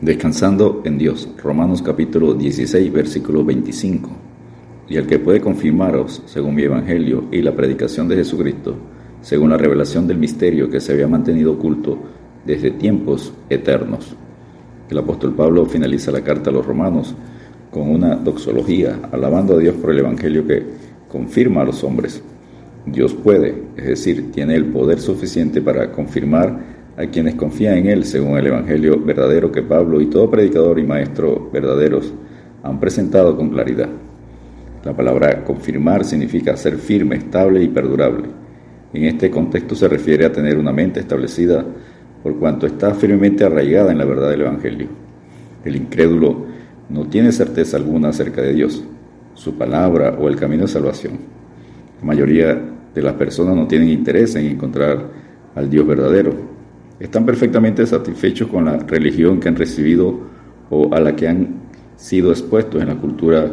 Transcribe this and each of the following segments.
Descansando en Dios, Romanos capítulo 16, versículo 25. Y el que puede confirmaros, según mi evangelio y la predicación de Jesucristo, según la revelación del misterio que se había mantenido oculto desde tiempos eternos. El apóstol Pablo finaliza la carta a los romanos con una doxología, alabando a Dios por el evangelio que confirma a los hombres. Dios puede, es decir, tiene el poder suficiente para confirmar a quienes confían en Él según el Evangelio verdadero que Pablo y todo predicador y maestro verdaderos han presentado con claridad. La palabra confirmar significa ser firme, estable y perdurable. En este contexto se refiere a tener una mente establecida por cuanto está firmemente arraigada en la verdad del Evangelio. El incrédulo no tiene certeza alguna acerca de Dios, su palabra o el camino de salvación. La mayoría de las personas no tienen interés en encontrar al Dios verdadero, están perfectamente satisfechos con la religión que han recibido o a la que han sido expuestos en la cultura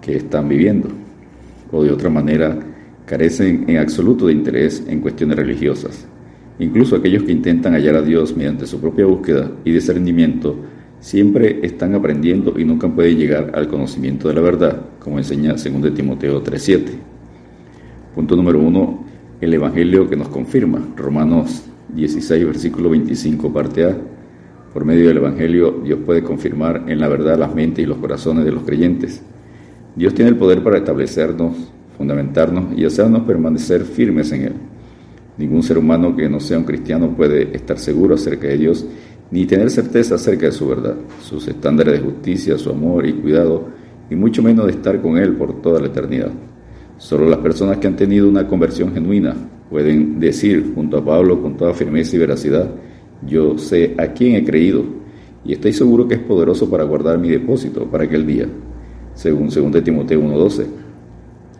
que están viviendo. O de otra manera, carecen en absoluto de interés en cuestiones religiosas. Incluso aquellos que intentan hallar a Dios mediante su propia búsqueda y discernimiento siempre están aprendiendo y nunca pueden llegar al conocimiento de la verdad, como enseña 2 Timoteo 3.7. Punto número uno, el Evangelio que nos confirma, Romanos 16, versículo 25, parte A. Por medio del Evangelio, Dios puede confirmar en la verdad las mentes y los corazones de los creyentes. Dios tiene el poder para establecernos, fundamentarnos y hacernos permanecer firmes en Él. Ningún ser humano que no sea un cristiano puede estar seguro acerca de Dios ni tener certeza acerca de su verdad, sus estándares de justicia, su amor y cuidado, y mucho menos de estar con Él por toda la eternidad. Solo las personas que han tenido una conversión genuina pueden decir junto a Pablo con toda firmeza y veracidad, yo sé a quién he creído y estoy seguro que es poderoso para guardar mi depósito para aquel día, según 2 Timoteo 1.12.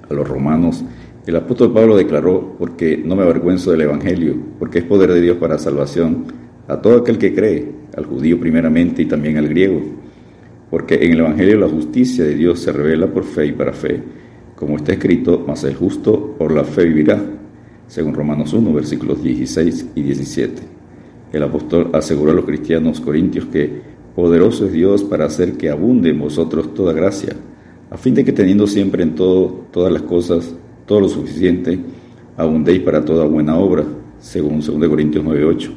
A los romanos, el apóstol Pablo declaró, porque no me avergüenzo del Evangelio, porque es poder de Dios para salvación a todo aquel que cree, al judío primeramente y también al griego, porque en el Evangelio la justicia de Dios se revela por fe y para fe como está escrito, mas el justo por la fe vivirá, según Romanos 1, versículos 16 y 17. El apóstol aseguró a los cristianos corintios que poderoso es Dios para hacer que abunde en vosotros toda gracia, a fin de que teniendo siempre en todo, todas las cosas, todo lo suficiente, abundéis para toda buena obra, según 2 Corintios 9:8.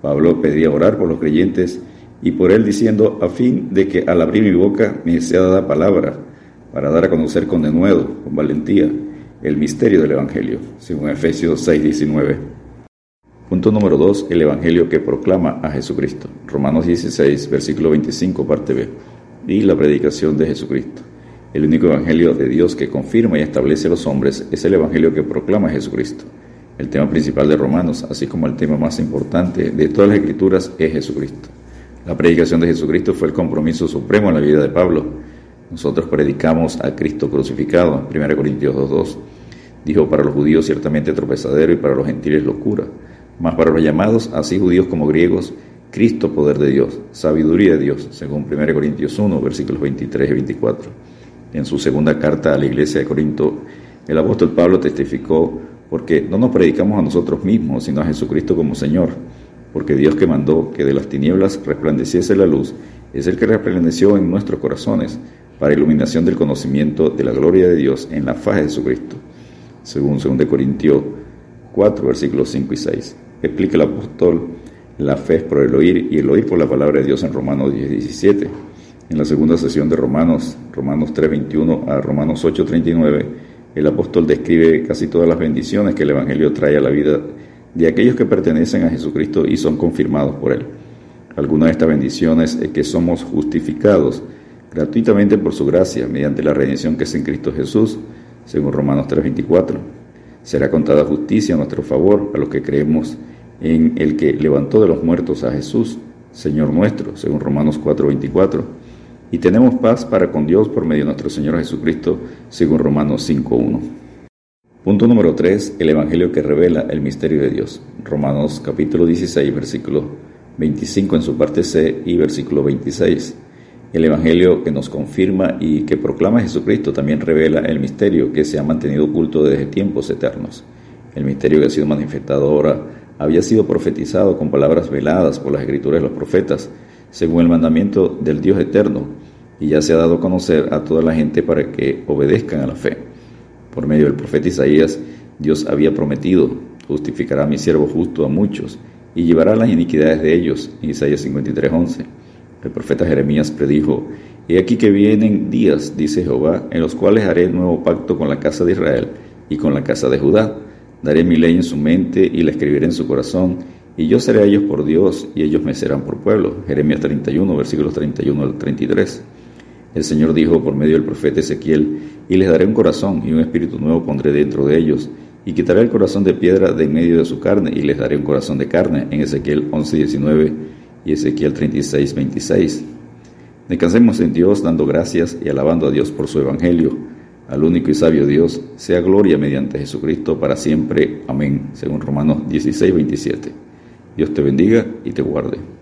Pablo pedía orar por los creyentes y por él diciendo, a fin de que al abrir mi boca me sea dada palabra para dar a conocer con denuedo, con valentía, el misterio del Evangelio, según Efesios 6:19. Punto número 2. El Evangelio que proclama a Jesucristo. Romanos 16, versículo 25, parte B. Y la predicación de Jesucristo. El único Evangelio de Dios que confirma y establece a los hombres es el Evangelio que proclama a Jesucristo. El tema principal de Romanos, así como el tema más importante de todas las escrituras, es Jesucristo. La predicación de Jesucristo fue el compromiso supremo en la vida de Pablo nosotros predicamos a Cristo crucificado, 1 Corintios 2.2. Dijo, para los judíos ciertamente tropezadero y para los gentiles locura, mas para los llamados, así judíos como griegos, Cristo poder de Dios, sabiduría de Dios, según 1 Corintios 1, versículos 23 y 24. En su segunda carta a la iglesia de Corinto, el apóstol Pablo testificó, porque no nos predicamos a nosotros mismos, sino a Jesucristo como Señor, porque Dios que mandó que de las tinieblas resplandeciese la luz, es el que resplandeció en nuestros corazones para iluminación del conocimiento de la gloria de Dios en la faz de Jesucristo, según 2 Corintios 4, versículos 5 y 6. Explica el apóstol, la fe es por el oír y el oír por la palabra de Dios en Romanos 10, 17. En la segunda sesión de Romanos, Romanos 3, 21 a Romanos 8, 39, el apóstol describe casi todas las bendiciones que el Evangelio trae a la vida de aquellos que pertenecen a Jesucristo y son confirmados por Él. Alguna de estas bendiciones es que somos justificados gratuitamente por su gracia, mediante la redención que es en Cristo Jesús, según Romanos 3:24. Será contada justicia a nuestro favor a los que creemos en el que levantó de los muertos a Jesús, Señor nuestro, según Romanos 4:24. Y tenemos paz para con Dios por medio de nuestro Señor Jesucristo, según Romanos 5:1. Punto número 3. El Evangelio que revela el misterio de Dios. Romanos capítulo 16, versículo 25 en su parte C y versículo 26. El Evangelio que nos confirma y que proclama Jesucristo también revela el misterio que se ha mantenido oculto desde tiempos eternos. El misterio que ha sido manifestado ahora había sido profetizado con palabras veladas por las escrituras de los profetas, según el mandamiento del Dios eterno, y ya se ha dado a conocer a toda la gente para que obedezcan a la fe. Por medio del profeta Isaías, Dios había prometido, justificará a mi siervo justo a muchos, y llevará las iniquidades de ellos. Isaías 53:11. El profeta Jeremías predijo, He aquí que vienen días, dice Jehová, en los cuales haré nuevo pacto con la casa de Israel y con la casa de Judá. Daré mi ley en su mente y la escribiré en su corazón, y yo seré a ellos por Dios, y ellos me serán por pueblo. Jeremías 31, versículos 31 al 33. El Señor dijo por medio del profeta Ezequiel, y les daré un corazón y un espíritu nuevo pondré dentro de ellos, y quitaré el corazón de piedra de en medio de su carne, y les daré un corazón de carne, en Ezequiel 11, 19 y Ezequiel 36, 26. Descansemos en Dios dando gracias y alabando a Dios por su Evangelio. Al único y sabio Dios, sea gloria mediante Jesucristo para siempre. Amén. Según Romanos 16, 27. Dios te bendiga y te guarde.